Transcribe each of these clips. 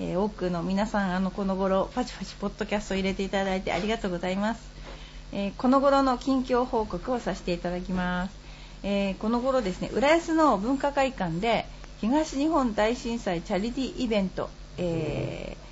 えー多くの皆さん、あの、この頃、パチパチポッドキャストを入れていただいてありがとうございます。えーこの頃の近況報告をさせていただきます。えーこの頃ですね、浦安の文化会館で、東日本大震災チャリティーイベント、えー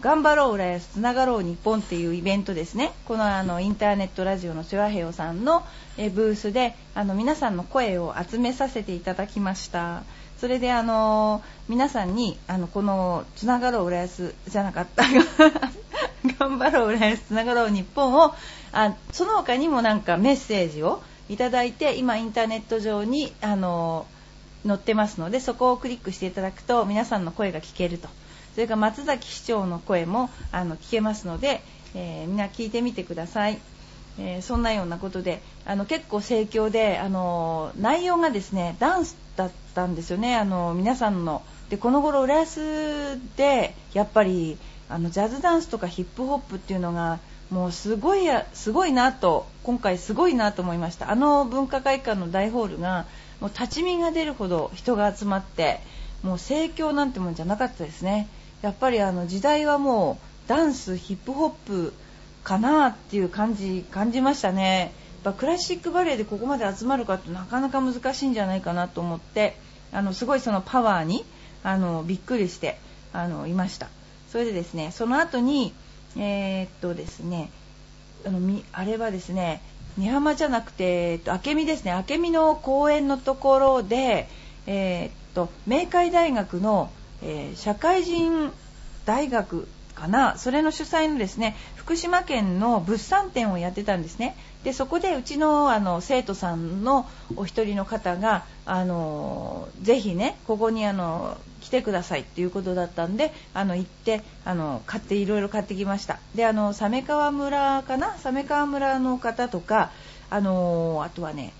頑張ろう浦安つながろう日本っていうイベントですね。このあのインターネットラジオのチョアヘヨさんのえブースであの皆さんの声を集めさせていただきました。それであの皆さんにあのこのつながろう浦安じゃなかった。頑張ろう浦安つながろう日本をあその他にもなんかメッセージをいただいて今インターネット上にあの載ってますのでそこをクリックしていただくと皆さんの声が聞けると。それから松崎市長の声もあの聞けますので、えーみんな聞いてみてください、えーそんなようなことであの結構盛況であの内容がですねダンスだったんですよね。あの皆さんの。でこの頃浦安でやっぱりあのジャズダンスとかヒップホップっていうのがもうすごいすごいなと今回すごいなと思いました。あの文化会館の大ホールがもう立ち見が出るほど人が集まってもう盛況なんてもんじゃなかったですね。やっぱりあの時代はもうダンスヒップホップかなっていう感じ感じましたね。やっぱクラシックバレエでここまで集まるかってなかなか難しいんじゃないかなと思ってあのすごいそのパワーにあのびっくりしてあのいました。それでですねその後にえーっとですねあのあれはですね美浜じゃなくて、えっと、明美ですね。明美の公園のところで、えーっと明海大学の、えー社会人大学かな？それの主催のですね福島県の物産展をやってたんですね。でそこでうちのあの生徒さんのお一人の方があのぜひねここにあの来てくださいっていうことだったんであの行ってあの買っていろいろ買ってきました。であの鮫川村かな？鮫川村の方とかあのあとはね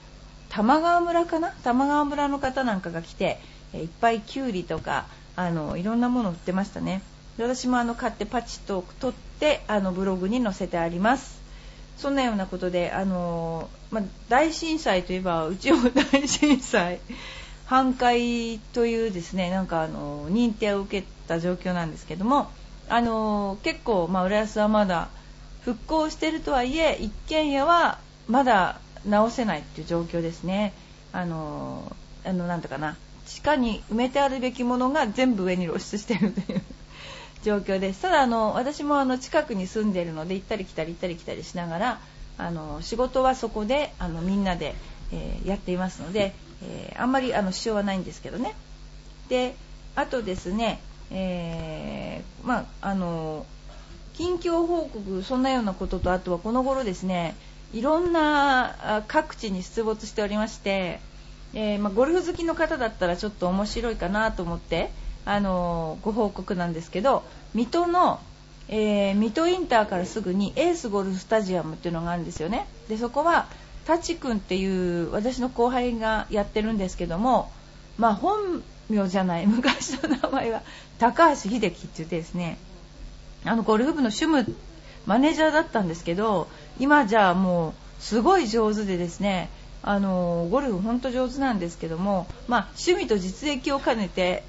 玉川村かな？玉川村の方なんかが来ていっぱいきゅうりとかあのいろんなもの売ってましたね。で私もあの買ってパチッと取ってあのブログに載せてあります。そんなようなことであの、まあ、大震災といえばうちも 大震災半壊というですねなんかあの認定を受けた状況なんですけどもあの結構、まあ、浦安はまだ復興しているとはいえ一軒家はまだ直せないっていう状況ですね。あのあのなんだかな。地下に埋めてあるべきものが全部上に露出しているという状況です。ただあの私もあの近くに住んでいるので行ったり来たり行ったり来たりしながらあの仕事はそこであのみんなで、えーやっていますので、えーあんまりあの支障はないんですけどね。であとですね、えーまああの近況報告そんなようなこととあとはこの頃ですねいろんな各地に出没しておりまして、えーまあゴルフ好きの方だったらちょっと面白いかなと思ってあのご報告なんですけど水戸の、えー水戸インターからすぐにエースゴルフスタジアムっていうのがあるんですよね。でそこはタチ君っていう私の後輩がやってるんですけどもまあ本名じゃない 昔の名前は高橋秀樹って言ってですねあのゴルフ部の主務マネージャーだったんですけど今じゃあもうすごい上手でですねあのゴルフ本当上手なんですけども、まあ、趣味と実益を兼ねて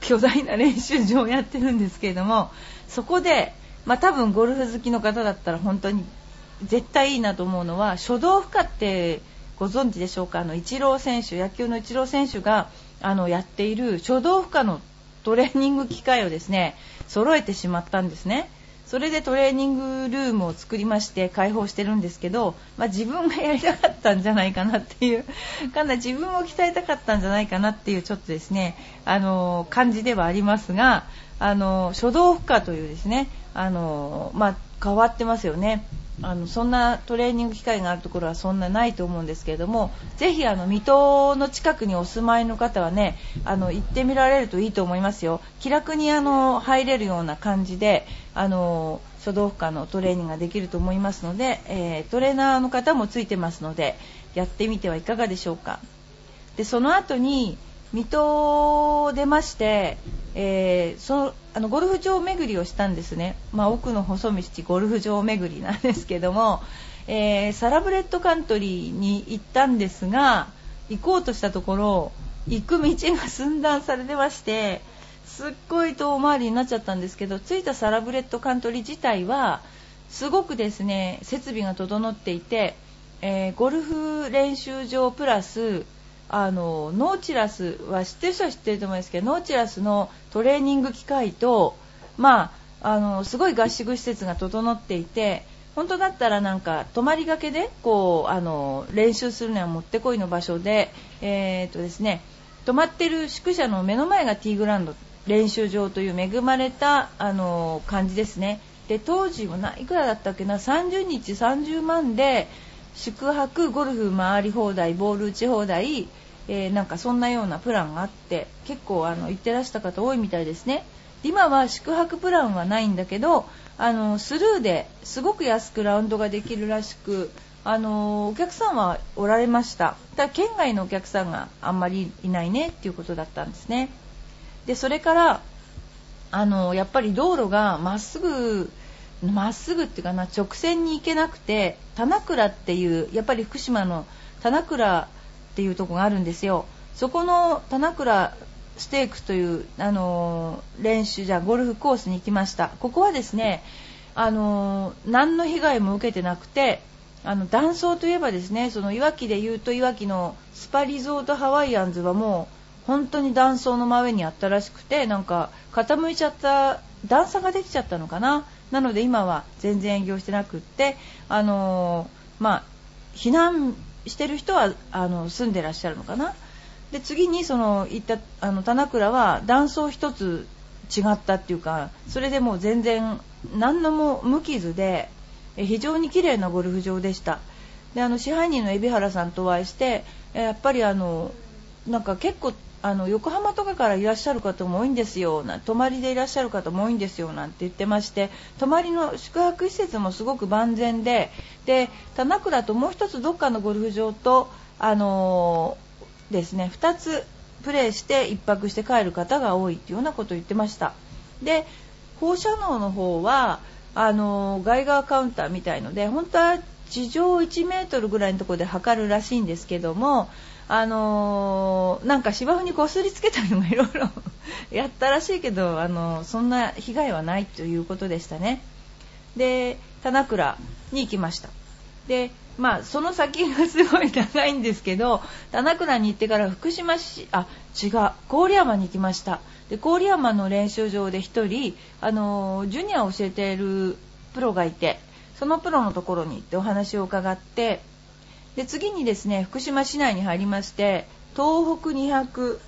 巨大な練習場をやってるんですけれどもそこで、まあ、多分ゴルフ好きの方だったら本当に絶対いいなと思うのは書道負荷ってご存知でしょうか？あのイチロー選手野球のイチロー選手があのやっている書道負荷のトレーニング機械をですね揃えてしまったんですね。それでトレーニングルームを作りまして開放してるんですけど、まあ、自分がやりたかったんじゃないかなっていう かなり自分を鍛えたかったんじゃないかなっていうちょっとですねあの感じではありますがあの初動負荷というですねあの、まあ、変わってますよね。あのそんなトレーニング機会があるところはそんなないと思うんですけれどもぜひあの水戸の近くにお住まいの方はねあの行ってみられるといいと思いますよ。気楽にあの入れるような感じであの書道負荷のトレーニングができると思いますので、えー、トレーナーの方もついてますのでやってみてはいかがでしょうか。でその後に水戸を出まして、えー、そあのゴルフ場巡りをしたんですね、まあ、奥の細道ゴルフ場巡りなんですけども、えー、サラブレッドカントリーに行ったんですが行こうとしたところ行く道が寸断されてましてすっごい遠回りになっちゃったんですけど着いたサラブレッドカントリー自体はすごくですね設備が整っていて、えー、ゴルフ練習場プラスあのノーチラスは知ってる人は知ってると思うんですけどノーチラスのトレーニング機械と、まあ、あのすごい合宿施設が整っていて本当だったらなんか泊まりがけでこうあの練習するにはもってこいの場所で、えーとですね、泊まってる宿舎の目の前がティーグラウンド練習場という恵まれたあの感じですね。で当時はいくらだったっけな30日30万で宿泊ゴルフ回り放題ボール打ち放題、えー、なんかそんなようなプランがあって結構あの行ってらした方多いみたいですね。今は宿泊プランはないんだけどあのスルーですごく安くラウンドができるらしくあのお客さんはおられました。ただ県外のお客さんがあんまりいないねっていうことだったんですね。でそれからあのやっぱり道路がまっすぐまっすぐっていうかな直線に行けなくて棚倉っていうやっぱり福島の棚倉っていうとこがあるんですよ。そこの棚倉ステークというあの練習じゃゴルフコースに行きました。ここはですねあの何の被害も受けてなくてあの断層といえばですねそのいわきでいうといわきのスパリゾートハワイアンズはもう本当に断層の真上にあったらしくてなんか傾いちゃった段差ができちゃったのかな。なので今は全然営業してなくって、あのまあ、避難してる人はあの住んでらっしゃるのかな。で次にその行ったあの棚倉は断層1つ違ったっていうかそれでもう全然何のも無傷で非常に綺麗なゴルフ場でしたであの支配人の海老原さんとお会いしてやっぱりあのなんか結構あの横浜とかからいらっしゃる方も多いんですよな泊まりでいらっしゃる方も多いんですよなんて言ってまして泊まりの宿泊施設もすごく万全でで田中ともう1つどっかのゴルフ場とあのー、ですね2つプレーして1泊して帰る方が多いっていうようなことを言ってました。で放射能の方はあのー、外側カウンターみたいので本当は地上1メートルぐらいのところで測るらしいんですけどもあのー、なんか芝生にこすりつけたりもいろいろ やったらしいけど、あのー、そんな被害はないということでしたね。で、棚倉に行きました。で、まあ、その先がすごい長いんですけど、棚倉に行ってから福島市、あ、違う、郡山に行きました。で、郡山の練習場で1人、あのー、ジュニアを教えているプロがいて、そのプロのところに行ってお話を伺って、で次にですね福島市内に入りまして東北200っ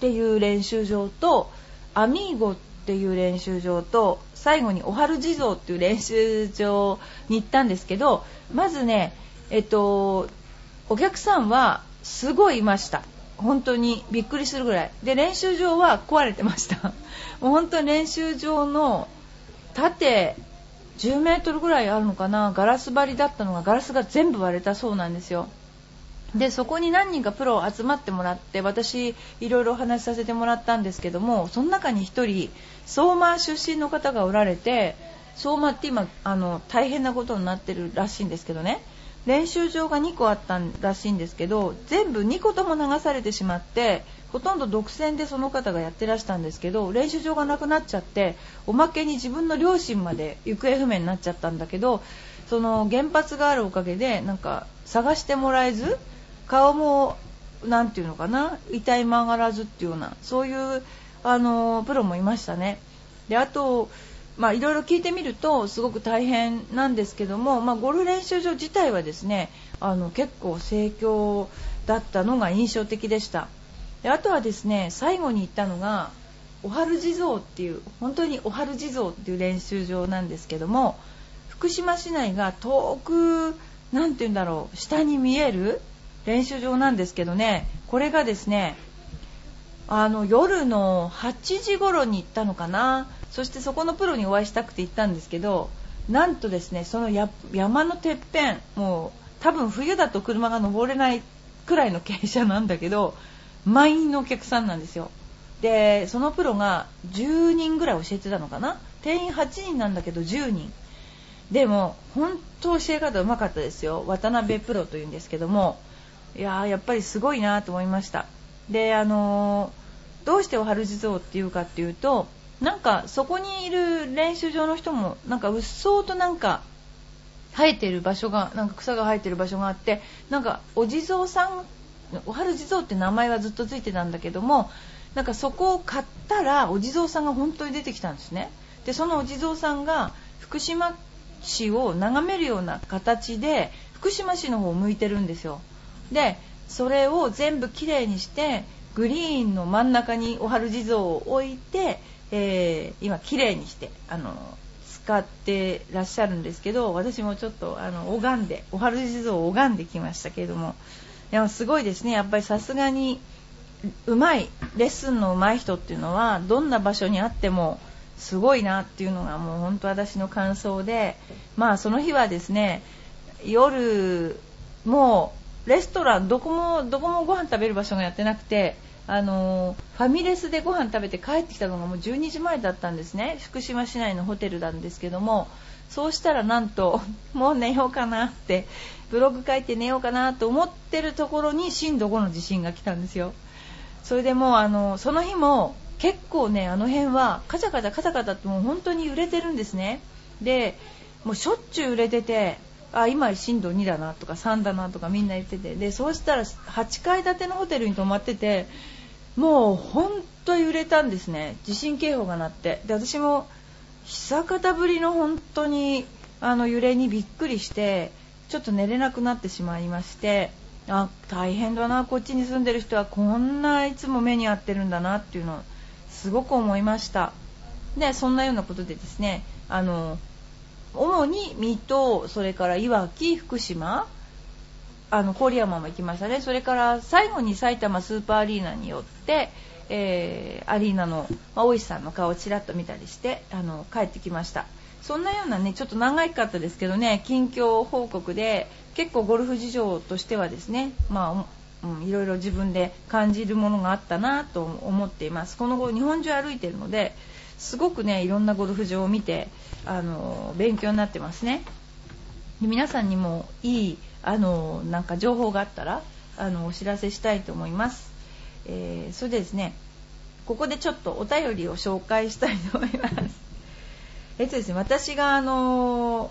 ていう練習場とアミーゴっていう練習場と最後に小春地蔵っていう練習場に行ったんですけどまずねえっとお客さんはすごいいました。本当にびっくりするぐらい。で練習場は壊れてました。もう本当に練習場の縦10メートルぐらいあるのかな？ガラス張りだったのがガラスが全部割れたそうなんですよ。でそこに何人かプロ集まってもらって私いろいろお話しさせてもらったんですけどもその中に1人相馬出身の方がおられて相馬って今あの大変なことになってるらしいんですけどね。練習場が2個あったらしいんですけど全部2個とも流されてしまってほとんど独占でその方がやってらしたんですけど練習場がなくなっちゃっておまけに自分の両親まで行方不明になっちゃったんだけどその原発があるおかげでなんか探してもらえず顔も何て言うのかな痛い曲がらずっていうようなそういうあのプロもいましたね。であとまあ、いろいろ聞いてみるとすごく大変なんですけども、まあ、ゴルフ練習場自体はですねあの結構盛況だったのが印象的でしたであとはですね最後に行ったのが小春地蔵っていう本当に小春地蔵っていう練習場なんですけども福島市内が遠く何て言うんだろう下に見える練習場なんですけどねこれがですねあの夜の8時頃に行ったのかなそしてそこのプロにお会いしたくて行ったんですけどなんとですねその山のてっぺんもう多分冬だと車が登れないくらいの傾斜なんだけど満員のお客さんなんですよ。でそのプロが10人ぐらい教えてたのかな？定員8人なんだけど10人。でも本当教え方うまかったですよ。渡辺プロというんですけども。いやーやっぱりすごいなと思いました。であのー、どうしてお春地蔵っていうかっていうとなんかそこにいる練習場の人もなんかうっそうとなんか生えてる場所がなんか草が生えてる場所があってなんかお地蔵さんお春地蔵って名前はずっとついてたんだけどもなんかそこを買ったらお地蔵さんが本当に出てきたんですね。でそのお地蔵さんが福島市を眺めるような形で福島市の方を向いてるんですよ。でそれを全部きれいにしてグリーンの真ん中にお春地蔵を置いて、えー、今きれいにしてあの使ってらっしゃるんですけど私もちょっとあの拝んでお春地蔵を拝んできましたけれどもでもすごいですね。やっぱりさすがにうまいレッスンの上手い人っていうのはどんな場所にあってもすごいなっていうのがもう本当私の感想でまあその日はですね夜もうレストランどこもどこもご飯食べる場所がやってなくてあのファミレスでご飯食べて帰ってきたのがもう12時前だったんですね。福島市内のホテルなんですけどもそうしたらなんともう寝ようかなってブログ書いて寝ようかなと思ってるところに震度5の地震が来たんですよ。それでもうあのその日も結構ねあの辺はカチャカチャカチャカチャってもう本当に揺れてるんですね。でもうしょっちゅう揺れててあ今震度2だなとか3だなとかみんな言ってて。でそうしたら8階建てのホテルに泊まっててもう本当揺れたんですね。地震警報が鳴って。で私も久方ぶりの本当にあの揺れにびっくりしてちょっと寝れなくなってしまいましてあ大変だなこっちに住んでる人はこんないつも目に遭ってるんだなっていうのをすごく思いました。でそんなようなことでですねあの主に水戸それからいわき福島あの郡山も行きましたね。それから最後に埼玉スーパーアリーナによって、えー、アリーナの、まあ、大石さんの顔をちらっと見たりしてあの帰ってきました。そんなようなねちょっと長かったですけどね近況報告で結構ゴルフ事情としてはですねまあ、うん、いろいろ自分で感じるものがあったなと思っています。この後日本中歩いてるのですごくねいろんなゴルフ場を見てあの勉強になってますね。で皆さんにもいいあのなんか情報があったらあのお知らせしたいと思います、えー、それでですねここでちょっとお便りを紹介したいと思います。えっとですね私があの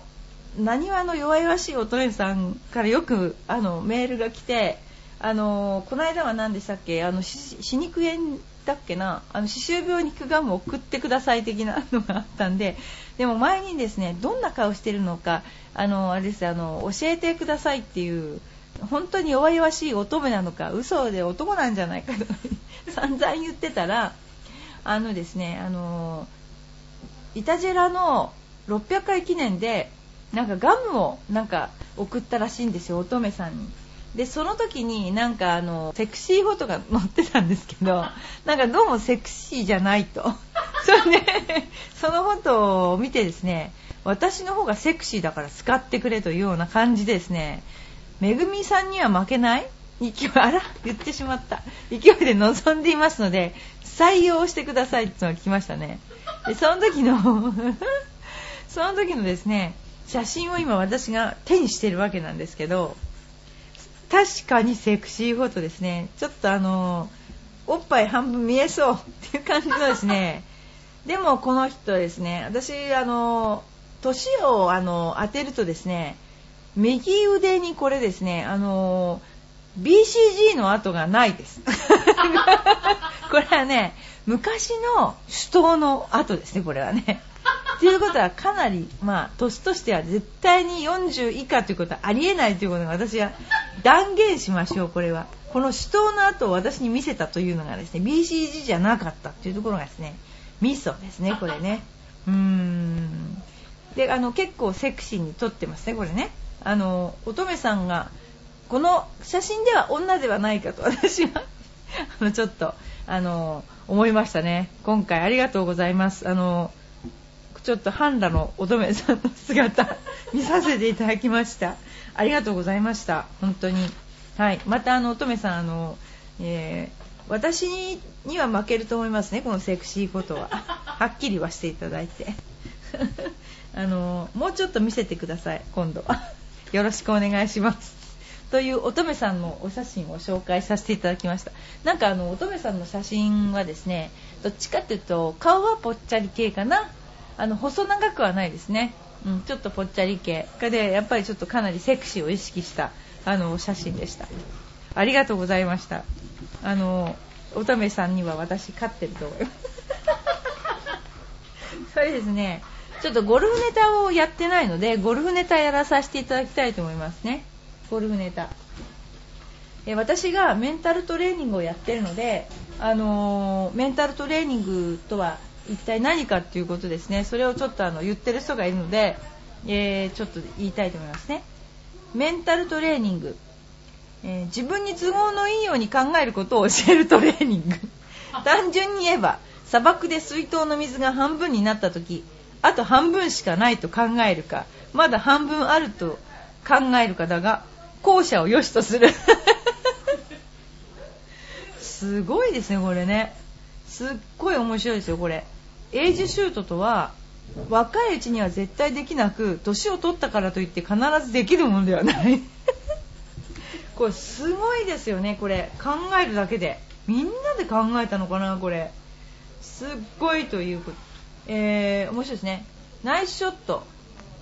なにわの弱々しい乙女さんからよくあのメールが来てあのこの間は何でしたっけあの歯肉炎だっけなあの歯周病に効くガムを送ってください的なのがあったんででも前にですねどんな顔してるのかあのあれですあの教えてくださいっていう本当に弱々しい乙女なのか嘘で男なんじゃないかと 散々言ってたらあのですねあのイタジェラの600回記念でなんかガムをなんか送ったらしいんですよ乙女さんに。でその時になんかあのセクシーフォトが載ってたんですけど なんかどうもセクシーじゃないと。それでそのフォトを見てですね私の方がセクシーだから使ってくれというような感じでですねめぐみさんには負けない？勢いあら言ってしまった。勢いで臨んでいますので採用してくださいってのが聞きましたねでその時の その時のですね写真を今私が手にしてるわけなんですけど確かにセクシーフォトですね。ちょっとあのおっぱい半分見えそうっていう感じのですね。でもこの人ですね私あの年をあの当てるとですね右腕にこれですねあの BCG の跡がないです。これはね昔の首都の跡ですねこれはね ということはかなり、まあ、年としては絶対に40以下ということはありえないということが私は断言しましょう、これは。この死闘の後を私に見せたというのがですね、BCG じゃなかったというところがですね、ミソですね、これね。うーん。で、あの、結構セクシーに撮ってますね、これね。あの、乙女さんが、この写真では女ではないかと私はあの、ちょっと、あの、思いましたね。今回ありがとうございます。あの、ちょっと半裸の乙女さんの姿 見させていただきました。ありがとうございました。本当に。はい。またあの乙女さんあの、えー、私には負けると思いますね。このセクシーことは。はっきりはしていただいて。あのもうちょっと見せてください。今度は。よろしくお願いしますという乙女さんのお写真を紹介させていただきました。なんかあの乙女さんの写真はですねどっちかっていうと顔はぽっちゃり系かな。あの細長くはないですね、うん、ちょっとぽっちゃり系。でやっぱりちょっとかなりセクシーを意識したあの写真でした。ありがとうございました。あの乙女さんには私勝ってると思います。それですねちょっとゴルフネタをやってないのでゴルフネタやらさせていただきたいと思いますね。ゴルフネタ。え私がメンタルトレーニングをやってるので、あのー、メンタルトレーニングとは一体何かっていうことですね。それをちょっとあの言ってる人がいるので、えー、ちょっと言いたいと思いますね。メンタルトレーニング、えー、自分に都合のいいように考えることを教えるトレーニング。単純に言えば砂漠で水筒の水が半分になった時あと半分しかないと考えるかまだ半分あると考えるかだが後者を良しとする。すごいですねこれね。すっごい面白いですよこれ。エイジシュートとは若いうちには絶対できなく年を取ったからといって必ずできるものではない。これすごいですよねこれ。考えるだけで。みんなで考えたのかなこれ。すっごいというこえー、面白いですね。ナイスショット。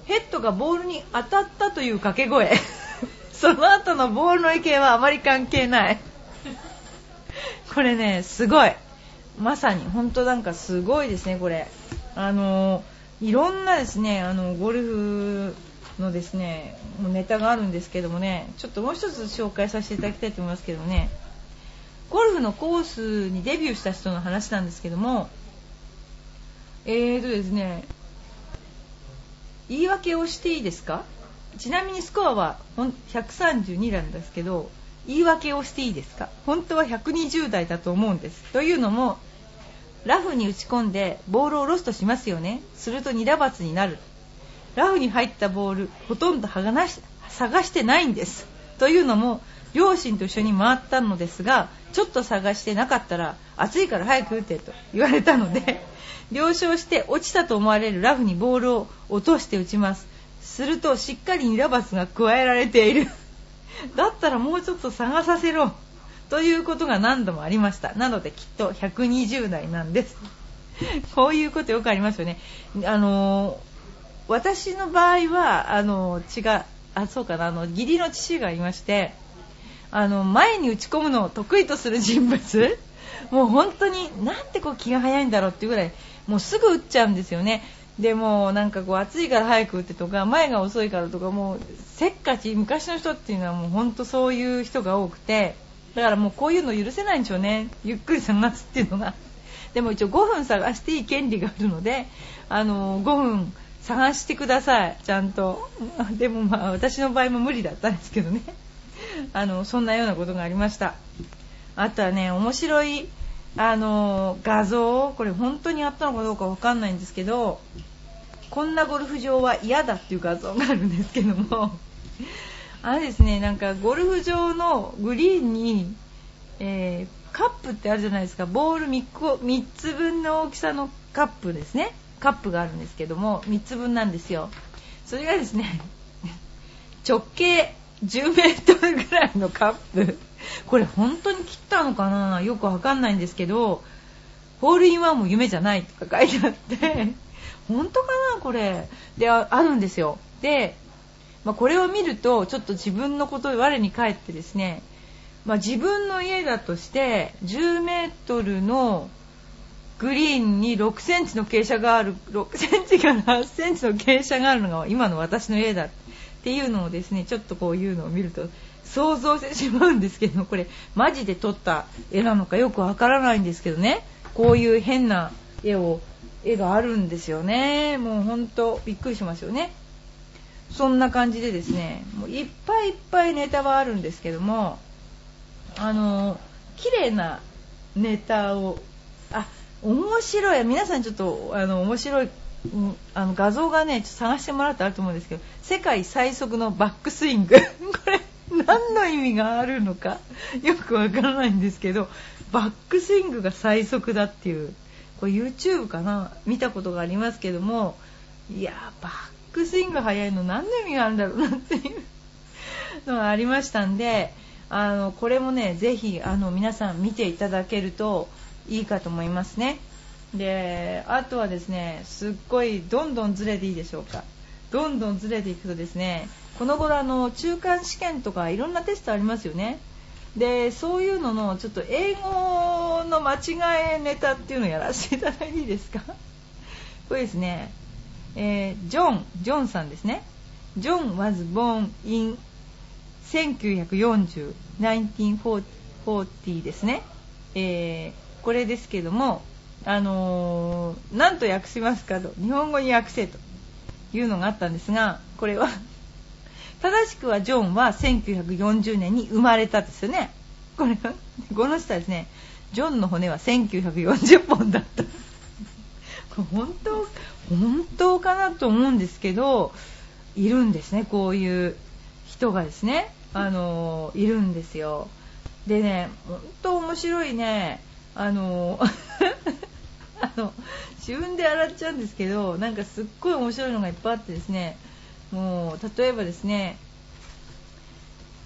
ヘッドがボールに当たったという掛け声。その後のボールの池はあまり関係ない。これねすごい。まさに。本当なんかすごいですねこれ。あのいろんなですねあのゴルフのですねネタがあるんですけどもねちょっともう一つ紹介させていただきたいと思いますけどね。ゴルフのコースにデビューした人の話なんですけどもえーとですね言い訳をしていいですか？ちなみにスコアは132なんですけど言い訳をしていいですか？本当は120台だと思うんです。というのもラフに打ち込んでボールをロストしますよね。すると2打罰になる。ラフに入ったボールほとんど探し探してないんです。というのも両親と一緒に回ったのですがちょっと探してなかったら暑いから早く打てと言われたので了承して落ちたと思われるラフにボールを落として打ちます。するとしっかり2打罰が加えられている。だったらもうちょっと探させろ。ということが何度もありました。なのできっと120代なんです。こういうことよくありますよね。あの私の場合はあの違うあそうかな。あの義理の父がいましてあの前に打ち込むのを得意とする人物。もう本当になんてこう気が早いんだろうっていうぐらいもうすぐ打っちゃうんですよね。でもなんかこう暑いから早く打ってとか前が遅いからとかもうせっかち昔の人っていうのはもう本当そういう人が多くてだからもうこういうの許せないんでしょうね。ゆっくり探すっていうのが。でも一応5分探していい権利があるのであの5分探してください。ちゃんと。でもまあ私の場合も無理だったんですけどね。あのそんなようなことがありました。あとはね面白いあの画像これ本当にあったのかどうかわかんないんですけどこんなゴルフ場は嫌だっていう画像があるんですけども あれですねなんかゴルフ場のグリーンに、えー、カップってあるじゃないですか。ボール 3, 個3つ分の大きさのカップですね。カップがあるんですけども3つ分なんですよ。それがですね 直径10メートルぐらいのカップ。これ本当に切ったのかな？よくわかんないんですけどホールインワンも夢じゃないとか書いてあって 本当かな？これ。であるんですよ。で、まあ、これを見るとちょっと自分のことを我に返ってですね、まあ、自分の家だとして10メートルのグリーンに6センチの傾斜がある6センチから8センチの傾斜があるのが今の私の家だっていうのをですねちょっとこういうのを見ると想像してしまうんですけどこれマジで撮った絵なのかよくわからないんですけどね。こういう変な絵を絵があるんですよね。もうほんとびっくりしますよね。そんな感じでですねもういっぱいいっぱいネタはあるんですけどもあの綺麗なネタをあ面白い。皆さんちょっとあの面白いあの画像がねちょっと探してもらったらあると思うんですけど世界最速のバックスイング。これ何の意味があるのかよくわからないんですけどバックスイングが最速だっていうこれ YouTube かな？見たことがありますけどもいやバックスイング速いの何の意味があるんだろうなっていうのがありましたんであのこれもねぜひあの皆さん見ていただけるといいかと思いますね。であとはですねすっごいどんどんずれていいでしょうか。どんどんずれていくとですねこの頃あの中間試験とかいろんなテストありますよね。でそういうののちょっと英語の間違えネタっていうのをやらせていただいていいですか？これですね、えー、ジョンジョンさんですね。ジョン was born in 1940 1940ですね、えー、これですけどもあのー、何と訳しますかと日本語に訳せというのがあったんですがこれは正しくはジョンは1940年に生まれたですよね。これこの人はですねジョンの骨は1940本だった。これ本当本当かなと思うんですけどいるんですね。こういう人がですねあのいるんですよ。でね本当面白いねあの あの自分で洗っちゃうんですけどなんかすっごい面白いのがいっぱいあってですねもう例えばですね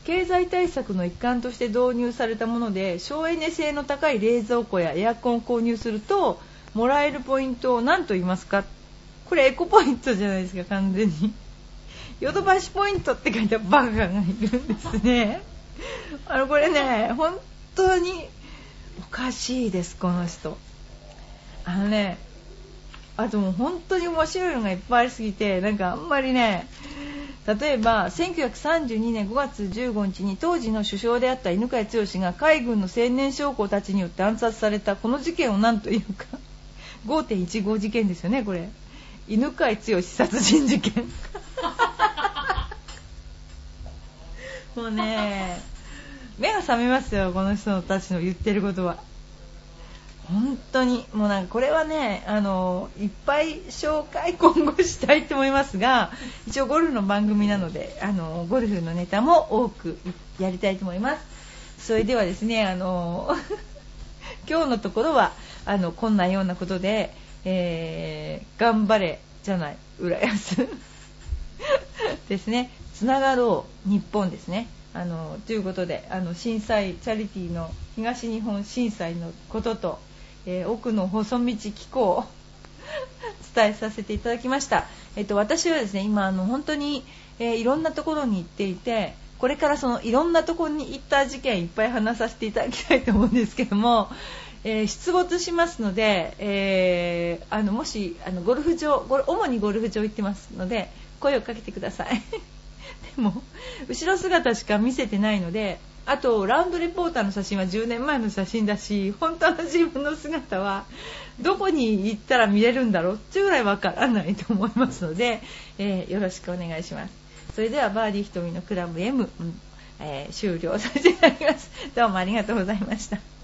経済対策の一環として導入されたもので省エネ性の高い冷蔵庫やエアコンを購入するともらえるポイントを何と言いますか？これエコポイントじゃないですか完全に。ヨドバシポイントって書いたバカがいるんですね。あのこれね本当におかしいですこの人。あのねあともう本当に面白いのがいっぱいありすぎてなんかあんまりね例えば1932年5月15日に当時の首相であった犬飼剛が海軍の青年将校たちによって暗殺されたこの事件を何というか5.15事件ですよねこれ。犬飼剛殺人事件。もうね目が覚めますよこの人たちの言ってることは本当にもうなんかこれはねあのいっぱい紹介今後したいと思いますが一応ゴルフの番組なのであのゴルフのネタも多くやりたいと思います。それではですねあの 今日のところはあのこんなようなことで、えー、頑張れじゃない浦安。ですね。つながろう日本ですね。あのということであの震災チャリティーの東日本震災のこととえー、奥の細道機構 伝えさせていただきました、えっと、私はですね今あの本当に、えー、いろんなところに行っていてこれからそのいろんなところに行った事件いっぱい話させていただきたいと思うんですけども、えー、出没しますので、え、あのもしあのゴルフ場主にゴルフ場行ってますので声をかけてください。でも後ろ姿しか見せてないのであとラウンドレポーターの写真は10年前の写真だし本当の自分の姿はどこに行ったら見れるんだろうっていうぐらいわからないと思いますので、えー、よろしくお願いします。それではバーディー瞳のクラブ M、うんえー、終了させていただきます。どうもありがとうございました。